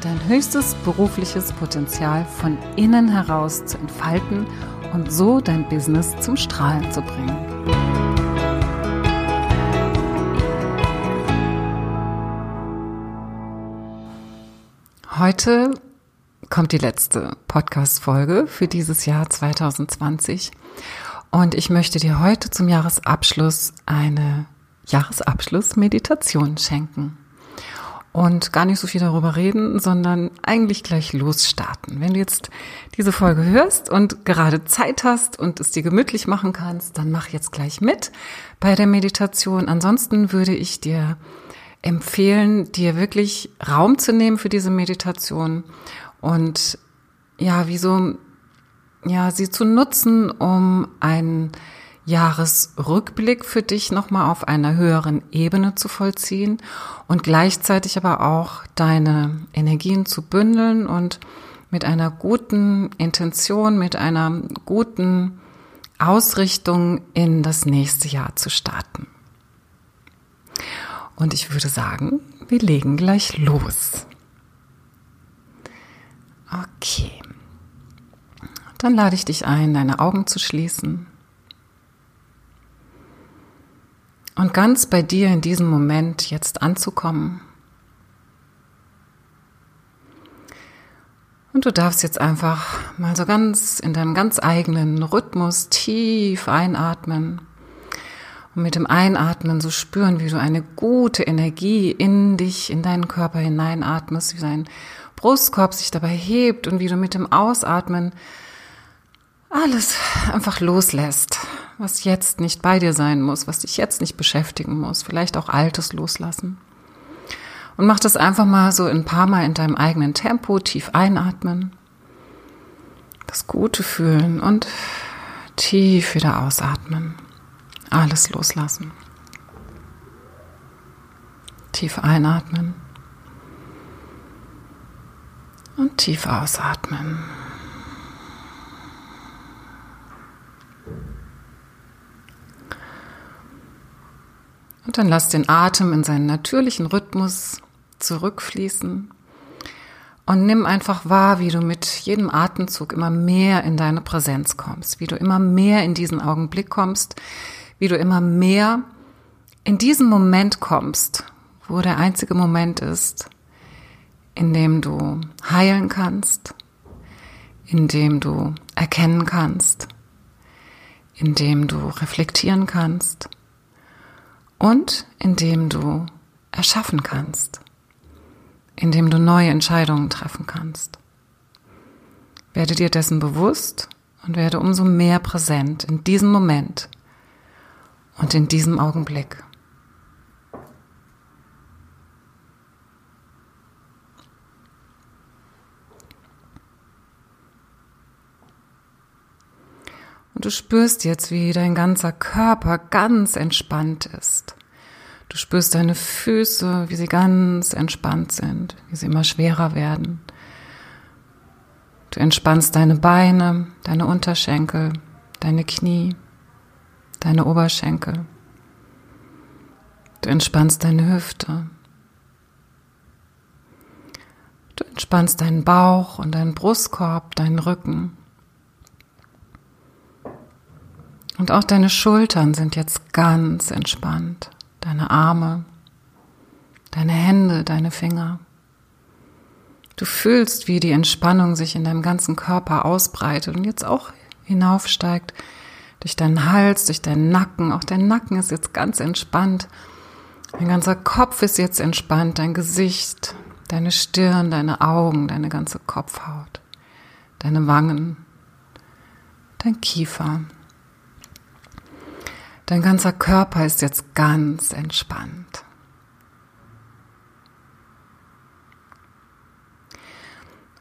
dein höchstes berufliches Potenzial von innen heraus zu entfalten und so dein Business zum Strahlen zu bringen. Heute kommt die letzte Podcast-Folge für dieses Jahr 2020 und ich möchte dir heute zum Jahresabschluss eine Jahresabschluss-Meditation schenken und gar nicht so viel darüber reden, sondern eigentlich gleich losstarten. Wenn du jetzt diese Folge hörst und gerade Zeit hast und es dir gemütlich machen kannst, dann mach jetzt gleich mit bei der Meditation. Ansonsten würde ich dir empfehlen, dir wirklich Raum zu nehmen für diese Meditation und ja, wie so, ja, sie zu nutzen, um einen Jahresrückblick für dich nochmal auf einer höheren Ebene zu vollziehen und gleichzeitig aber auch deine Energien zu bündeln und mit einer guten Intention, mit einer guten Ausrichtung in das nächste Jahr zu starten. Und ich würde sagen, wir legen gleich los. Okay. Dann lade ich dich ein, deine Augen zu schließen und ganz bei dir in diesem Moment jetzt anzukommen. Und du darfst jetzt einfach mal so ganz in deinem ganz eigenen Rhythmus tief einatmen und mit dem Einatmen so spüren, wie du eine gute Energie in dich, in deinen Körper hineinatmest, wie dein Brustkorb sich dabei hebt und wie du mit dem Ausatmen alles einfach loslässt was jetzt nicht bei dir sein muss, was dich jetzt nicht beschäftigen muss, vielleicht auch Altes loslassen. Und mach das einfach mal so ein paar Mal in deinem eigenen Tempo, tief einatmen, das Gute fühlen und tief wieder ausatmen. Alles loslassen. Tief einatmen und tief ausatmen. Und dann lass den Atem in seinen natürlichen Rhythmus zurückfließen. Und nimm einfach wahr, wie du mit jedem Atemzug immer mehr in deine Präsenz kommst, wie du immer mehr in diesen Augenblick kommst, wie du immer mehr in diesen Moment kommst, wo der einzige Moment ist, in dem du heilen kannst, in dem du erkennen kannst, in dem du reflektieren kannst und indem du erschaffen kannst, indem du neue Entscheidungen treffen kannst. Werde dir dessen bewusst und werde umso mehr präsent in diesem Moment und in diesem Augenblick. Und du spürst jetzt, wie dein ganzer Körper ganz entspannt ist. Du spürst deine Füße, wie sie ganz entspannt sind, wie sie immer schwerer werden. Du entspannst deine Beine, deine Unterschenkel, deine Knie, deine Oberschenkel. Du entspannst deine Hüfte. Du entspannst deinen Bauch und deinen Brustkorb, deinen Rücken. Und auch deine Schultern sind jetzt ganz entspannt. Deine Arme, deine Hände, deine Finger. Du fühlst, wie die Entspannung sich in deinem ganzen Körper ausbreitet und jetzt auch hinaufsteigt durch deinen Hals, durch deinen Nacken. Auch dein Nacken ist jetzt ganz entspannt. Dein ganzer Kopf ist jetzt entspannt, dein Gesicht, deine Stirn, deine Augen, deine ganze Kopfhaut, deine Wangen, dein Kiefer. Dein ganzer Körper ist jetzt ganz entspannt.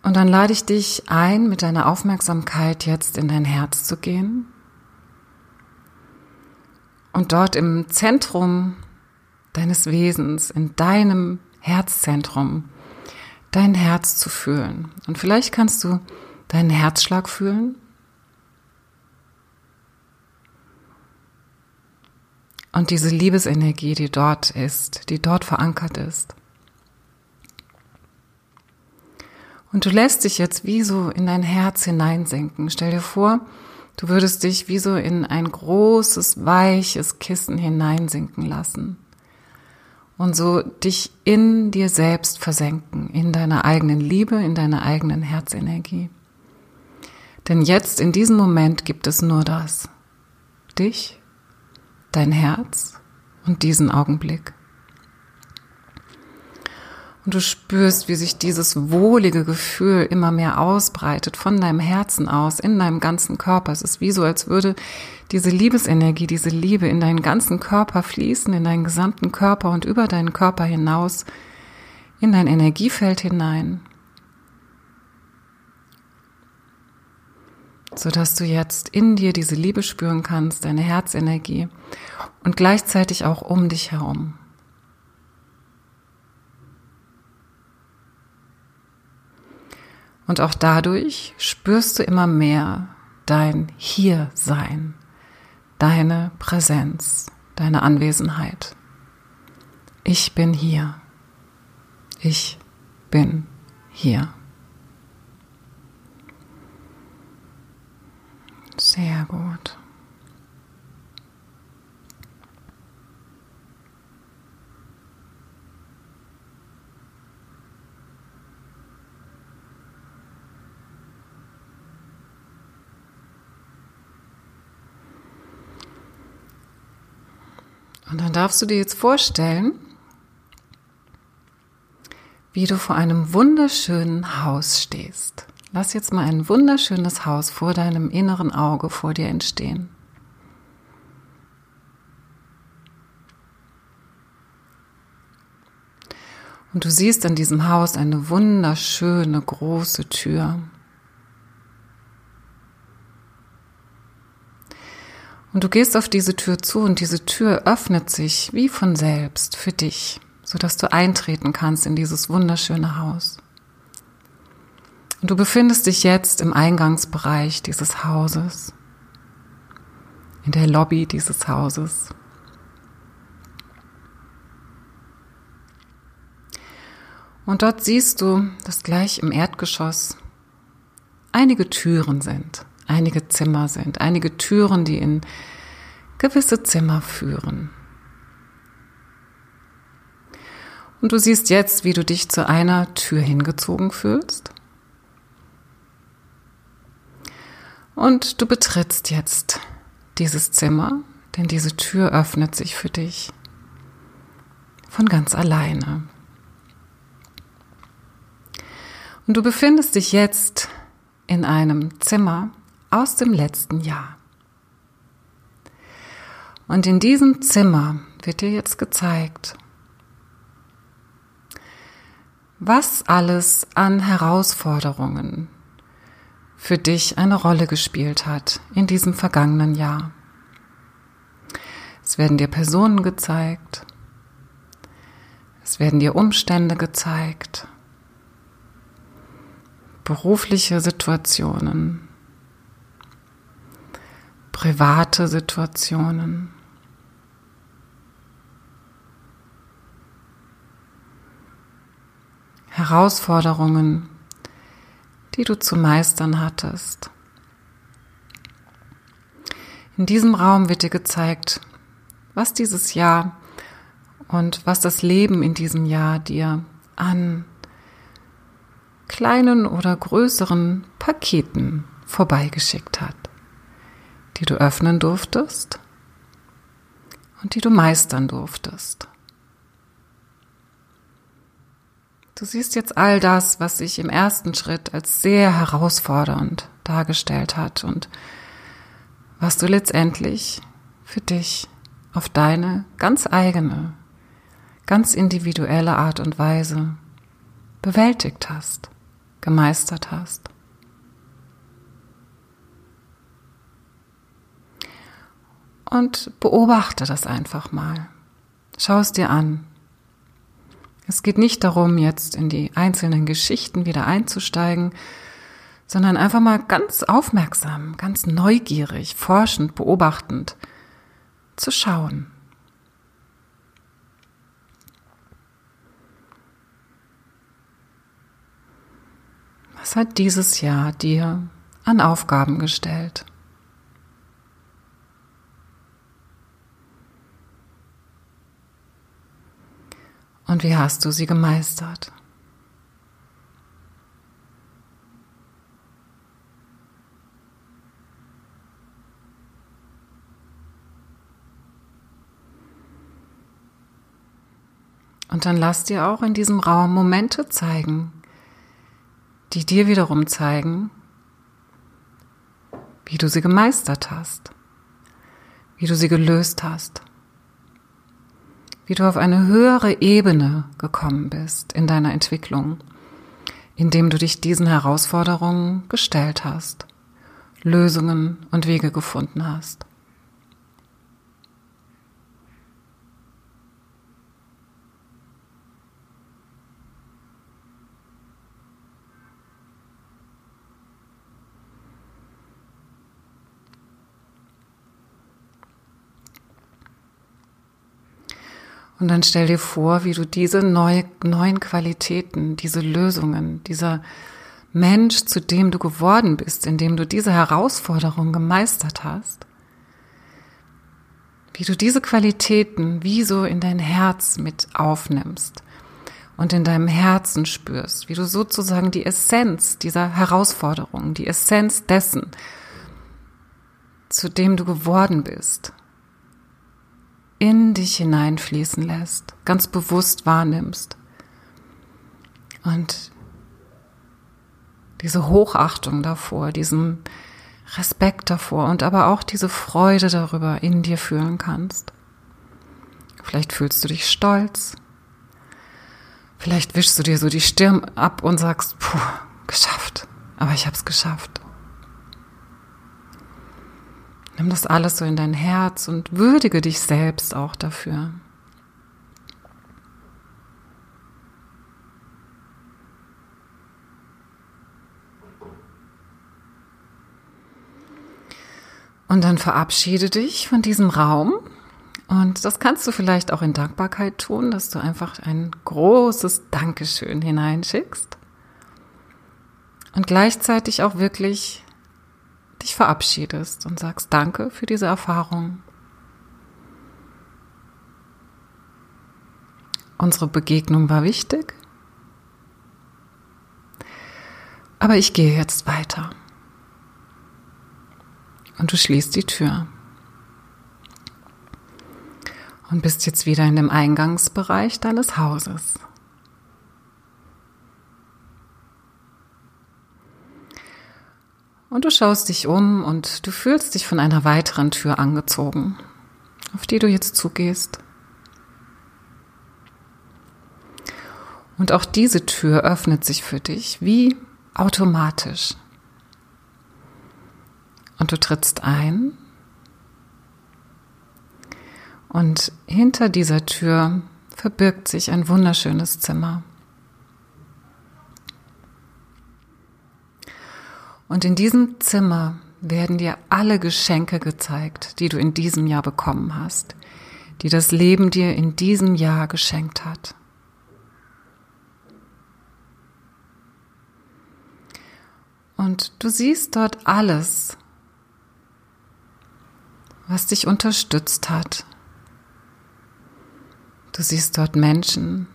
Und dann lade ich dich ein, mit deiner Aufmerksamkeit jetzt in dein Herz zu gehen und dort im Zentrum deines Wesens, in deinem Herzzentrum, dein Herz zu fühlen. Und vielleicht kannst du deinen Herzschlag fühlen. Und diese Liebesenergie, die dort ist, die dort verankert ist. Und du lässt dich jetzt wie so in dein Herz hineinsenken. Stell dir vor, du würdest dich wie so in ein großes, weiches Kissen hineinsinken lassen. Und so dich in dir selbst versenken, in deiner eigenen Liebe, in deiner eigenen Herzenergie. Denn jetzt, in diesem Moment, gibt es nur das. Dich, dein Herz und diesen Augenblick. Und du spürst, wie sich dieses wohlige Gefühl immer mehr ausbreitet von deinem Herzen aus in deinem ganzen Körper. Es ist wie so, als würde diese Liebesenergie, diese Liebe in deinen ganzen Körper fließen, in deinen gesamten Körper und über deinen Körper hinaus, in dein Energiefeld hinein. Sodass du jetzt in dir diese Liebe spüren kannst, deine Herzenergie und gleichzeitig auch um dich herum. Und auch dadurch spürst du immer mehr dein Hiersein, deine Präsenz, deine Anwesenheit. Ich bin hier. Ich bin hier. Sehr gut. Und dann darfst du dir jetzt vorstellen, wie du vor einem wunderschönen Haus stehst. Lass jetzt mal ein wunderschönes Haus vor deinem inneren Auge vor dir entstehen. Und du siehst an diesem Haus eine wunderschöne große Tür. Und du gehst auf diese Tür zu und diese Tür öffnet sich wie von selbst für dich, sodass du eintreten kannst in dieses wunderschöne Haus. Und du befindest dich jetzt im Eingangsbereich dieses Hauses, in der Lobby dieses Hauses. Und dort siehst du, dass gleich im Erdgeschoss einige Türen sind einige Zimmer sind, einige Türen, die in gewisse Zimmer führen. Und du siehst jetzt, wie du dich zu einer Tür hingezogen fühlst. Und du betrittst jetzt dieses Zimmer, denn diese Tür öffnet sich für dich von ganz alleine. Und du befindest dich jetzt in einem Zimmer, aus dem letzten Jahr. Und in diesem Zimmer wird dir jetzt gezeigt, was alles an Herausforderungen für dich eine Rolle gespielt hat in diesem vergangenen Jahr. Es werden dir Personen gezeigt, es werden dir Umstände gezeigt, berufliche Situationen, private Situationen. Herausforderungen, die du zu meistern hattest. In diesem Raum wird dir gezeigt, was dieses Jahr und was das Leben in diesem Jahr dir an kleinen oder größeren Paketen vorbeigeschickt hat die du öffnen durftest und die du meistern durftest. Du siehst jetzt all das, was sich im ersten Schritt als sehr herausfordernd dargestellt hat und was du letztendlich für dich auf deine ganz eigene, ganz individuelle Art und Weise bewältigt hast, gemeistert hast. Und beobachte das einfach mal. Schau es dir an. Es geht nicht darum, jetzt in die einzelnen Geschichten wieder einzusteigen, sondern einfach mal ganz aufmerksam, ganz neugierig, forschend, beobachtend zu schauen. Was hat dieses Jahr dir an Aufgaben gestellt? Und wie hast du sie gemeistert? Und dann lass dir auch in diesem Raum Momente zeigen, die dir wiederum zeigen, wie du sie gemeistert hast, wie du sie gelöst hast wie du auf eine höhere Ebene gekommen bist in deiner Entwicklung, indem du dich diesen Herausforderungen gestellt hast, Lösungen und Wege gefunden hast. Und dann stell dir vor, wie du diese neue, neuen Qualitäten, diese Lösungen, dieser Mensch, zu dem du geworden bist, indem du diese Herausforderung gemeistert hast, wie du diese Qualitäten wie so in dein Herz mit aufnimmst und in deinem Herzen spürst, wie du sozusagen die Essenz dieser Herausforderung, die Essenz dessen, zu dem du geworden bist, in dich hineinfließen lässt, ganz bewusst wahrnimmst. Und diese Hochachtung davor, diesen Respekt davor und aber auch diese Freude darüber in dir fühlen kannst. Vielleicht fühlst du dich stolz. Vielleicht wischst du dir so die Stirn ab und sagst, puh, geschafft. Aber ich habe es geschafft. Nimm das alles so in dein Herz und würdige dich selbst auch dafür. Und dann verabschiede dich von diesem Raum. Und das kannst du vielleicht auch in Dankbarkeit tun, dass du einfach ein großes Dankeschön hineinschickst. Und gleichzeitig auch wirklich dich verabschiedest und sagst Danke für diese Erfahrung. Unsere Begegnung war wichtig, aber ich gehe jetzt weiter. Und du schließt die Tür und bist jetzt wieder in dem Eingangsbereich deines Hauses. Und du schaust dich um und du fühlst dich von einer weiteren Tür angezogen, auf die du jetzt zugehst. Und auch diese Tür öffnet sich für dich wie automatisch. Und du trittst ein. Und hinter dieser Tür verbirgt sich ein wunderschönes Zimmer. Und in diesem Zimmer werden dir alle Geschenke gezeigt, die du in diesem Jahr bekommen hast, die das Leben dir in diesem Jahr geschenkt hat. Und du siehst dort alles, was dich unterstützt hat. Du siehst dort Menschen,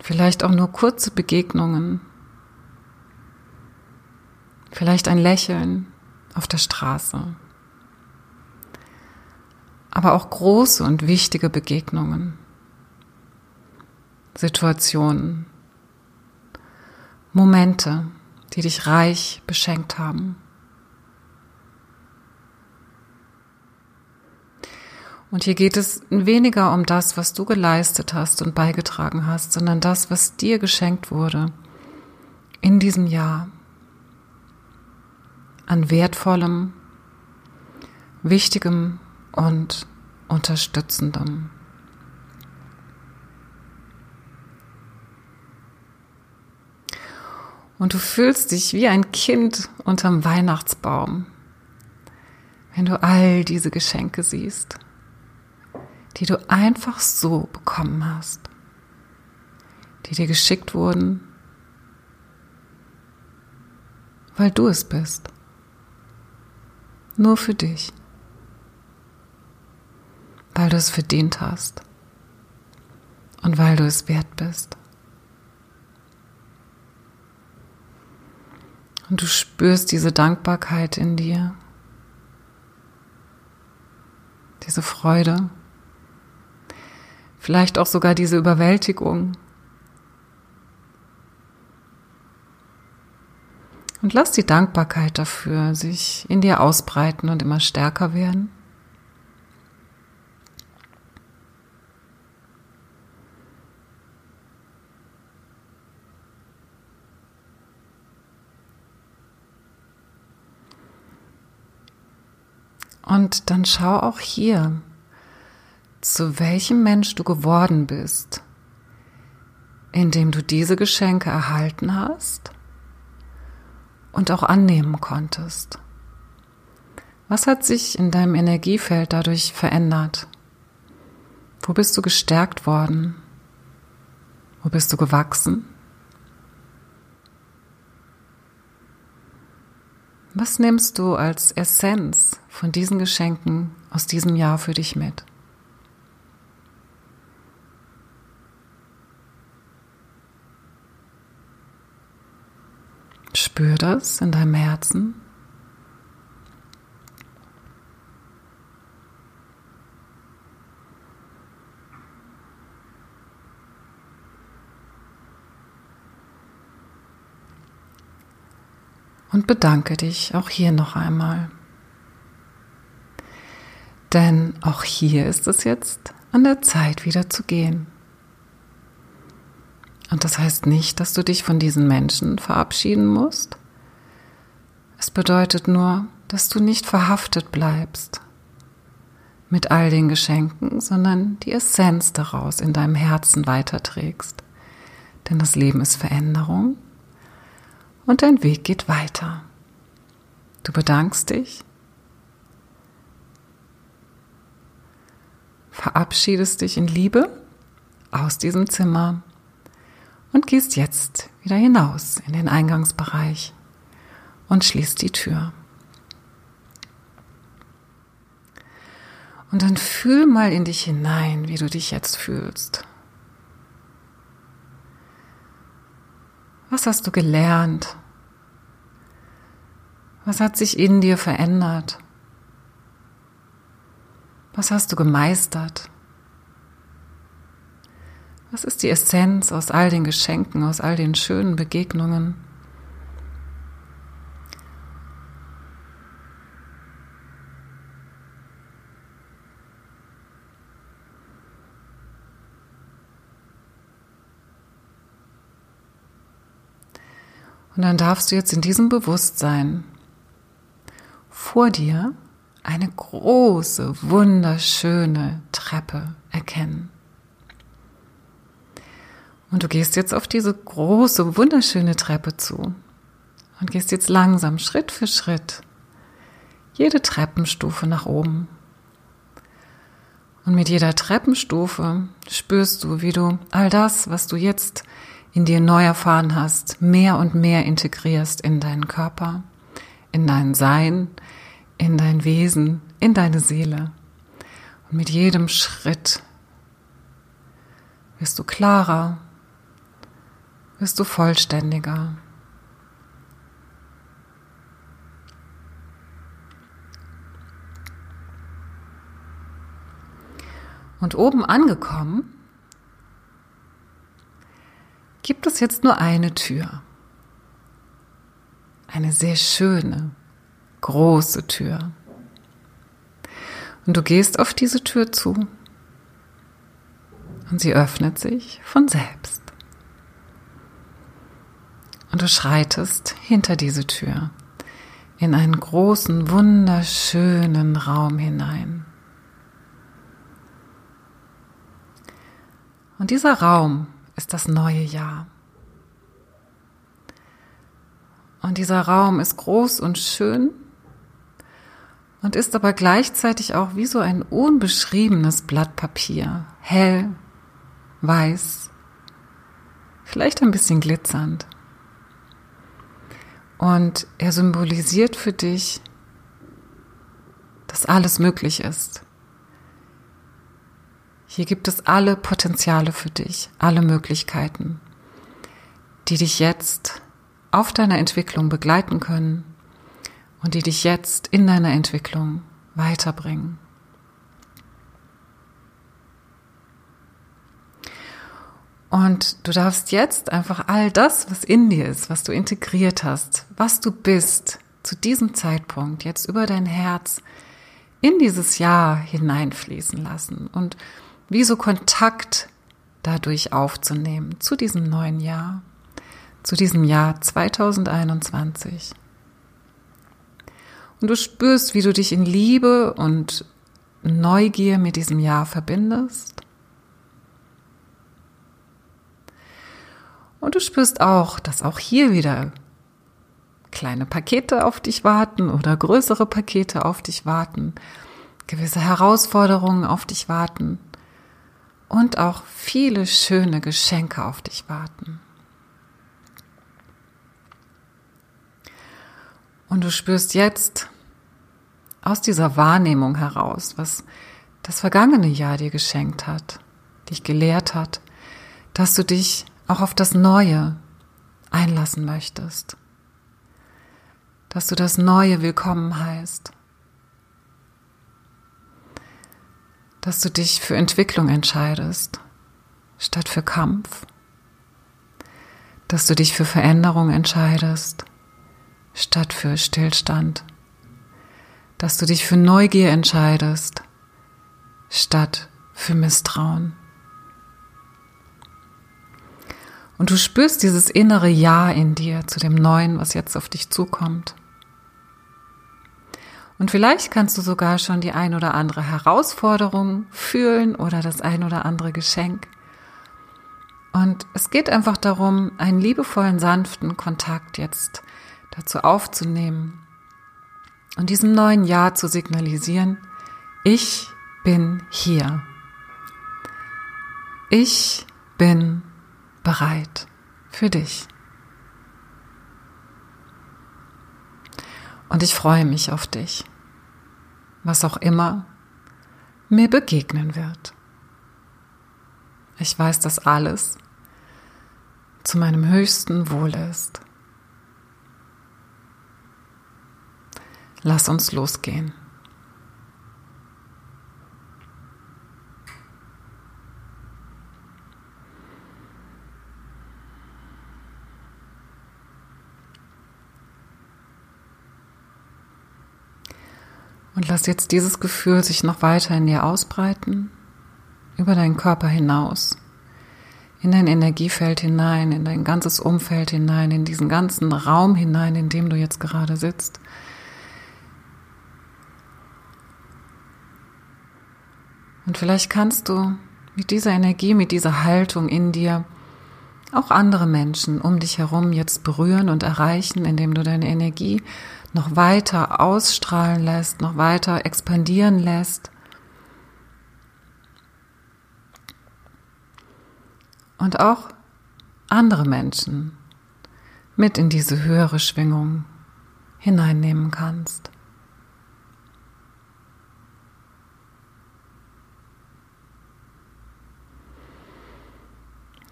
vielleicht auch nur kurze Begegnungen, vielleicht ein Lächeln auf der Straße, aber auch große und wichtige Begegnungen, Situationen, Momente, die dich reich beschenkt haben. Und hier geht es weniger um das, was du geleistet hast und beigetragen hast, sondern das, was dir geschenkt wurde in diesem Jahr an wertvollem, wichtigem und unterstützendem. Und du fühlst dich wie ein Kind unterm Weihnachtsbaum, wenn du all diese Geschenke siehst, die du einfach so bekommen hast, die dir geschickt wurden, weil du es bist. Nur für dich. Weil du es verdient hast. Und weil du es wert bist. Und du spürst diese Dankbarkeit in dir, diese Freude, vielleicht auch sogar diese Überwältigung. Und lass die Dankbarkeit dafür sich in dir ausbreiten und immer stärker werden. Und dann schau auch hier, zu welchem Mensch du geworden bist, indem du diese Geschenke erhalten hast und auch annehmen konntest. Was hat sich in deinem Energiefeld dadurch verändert? Wo bist du gestärkt worden? Wo bist du gewachsen? Was nimmst du als Essenz von diesen Geschenken aus diesem Jahr für dich mit? Spür das in deinem Herzen. und bedanke dich auch hier noch einmal. Denn auch hier ist es jetzt an der Zeit wieder zu gehen. Und das heißt nicht, dass du dich von diesen Menschen verabschieden musst. Es bedeutet nur, dass du nicht verhaftet bleibst mit all den Geschenken, sondern die Essenz daraus in deinem Herzen weiterträgst. Denn das Leben ist Veränderung und dein Weg geht weiter. Du bedankst dich, verabschiedest dich in Liebe aus diesem Zimmer und gehst jetzt wieder hinaus in den Eingangsbereich und schließt die Tür. Und dann fühl mal in dich hinein, wie du dich jetzt fühlst. Was hast du gelernt? Was hat sich in dir verändert? Was hast du gemeistert? Was ist die Essenz aus all den Geschenken, aus all den schönen Begegnungen? Und dann darfst du jetzt in diesem Bewusstsein vor dir eine große, wunderschöne Treppe erkennen. Und du gehst jetzt auf diese große, wunderschöne Treppe zu und gehst jetzt langsam, Schritt für Schritt, jede Treppenstufe nach oben. Und mit jeder Treppenstufe spürst du, wie du all das, was du jetzt in dir neu erfahren hast, mehr und mehr integrierst in deinen Körper, in dein Sein, in dein Wesen, in deine Seele. Und mit jedem Schritt wirst du klarer, wirst du vollständiger. Und oben angekommen, gibt es jetzt nur eine Tür. Eine sehr schöne, große Tür. Und du gehst auf diese Tür zu und sie öffnet sich von selbst. Und du schreitest hinter diese Tür in einen großen, wunderschönen Raum hinein. Und dieser Raum ist das neue Jahr. Und dieser Raum ist groß und schön und ist aber gleichzeitig auch wie so ein unbeschriebenes Blatt Papier, hell, weiß, vielleicht ein bisschen glitzernd. Und er symbolisiert für dich, dass alles möglich ist. Hier gibt es alle Potenziale für dich, alle Möglichkeiten, die dich jetzt auf deiner Entwicklung begleiten können und die dich jetzt in deiner Entwicklung weiterbringen. Und du darfst jetzt einfach all das, was in dir ist, was du integriert hast, was du bist, zu diesem Zeitpunkt jetzt über dein Herz in dieses Jahr hineinfließen lassen und wie so Kontakt dadurch aufzunehmen zu diesem neuen Jahr, zu diesem Jahr 2021. Und du spürst, wie du dich in Liebe und Neugier mit diesem Jahr verbindest Und du spürst auch, dass auch hier wieder kleine Pakete auf dich warten oder größere Pakete auf dich warten, gewisse Herausforderungen auf dich warten und auch viele schöne Geschenke auf dich warten. Und du spürst jetzt aus dieser Wahrnehmung heraus, was das vergangene Jahr dir geschenkt hat, dich gelehrt hat, dass du dich auch auf das Neue einlassen möchtest. Dass du das Neue willkommen heißt. Dass du dich für Entwicklung entscheidest, statt für Kampf. Dass du dich für Veränderung entscheidest, statt für Stillstand. Dass du dich für Neugier entscheidest, statt für Misstrauen. Und du spürst dieses innere Ja in dir zu dem Neuen, was jetzt auf dich zukommt. Und vielleicht kannst du sogar schon die ein oder andere Herausforderung fühlen oder das ein oder andere Geschenk. Und es geht einfach darum, einen liebevollen, sanften Kontakt jetzt dazu aufzunehmen und diesem neuen Ja zu signalisieren, ich bin hier. Ich bin bereit für dich. Und ich freue mich auf dich, was auch immer mir begegnen wird. Ich weiß, dass alles zu meinem höchsten Wohl ist. Lass uns losgehen. Und lass jetzt dieses Gefühl sich noch weiter in dir ausbreiten, über deinen Körper hinaus, in dein Energiefeld hinein, in dein ganzes Umfeld hinein, in diesen ganzen Raum hinein, in dem du jetzt gerade sitzt. Und vielleicht kannst du mit dieser Energie, mit dieser Haltung in dir auch andere Menschen um dich herum jetzt berühren und erreichen, indem du deine Energie noch weiter ausstrahlen lässt, noch weiter expandieren lässt. Und auch andere Menschen mit in diese höhere Schwingung hineinnehmen kannst.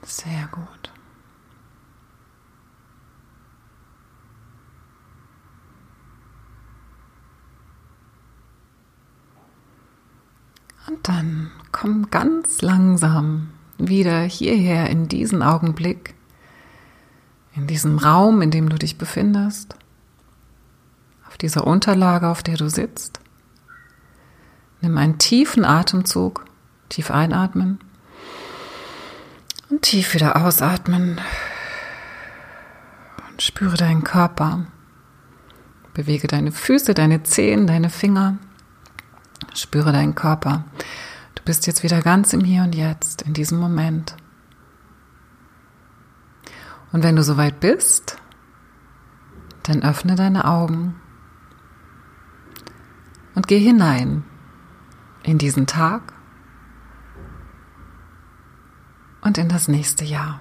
Sehr gut. Und dann komm ganz langsam wieder hierher in diesen Augenblick, in diesem Raum, in dem du dich befindest, auf dieser Unterlage, auf der du sitzt. Nimm einen tiefen Atemzug, tief einatmen und tief wieder ausatmen. Und Spüre deinen Körper. Bewege deine Füße, deine Zehen, deine Finger. Spüre deinen Körper. Du bist jetzt wieder ganz im Hier und Jetzt, in diesem Moment. Und wenn du soweit bist, dann öffne deine Augen und geh hinein in diesen Tag und in das nächste Jahr.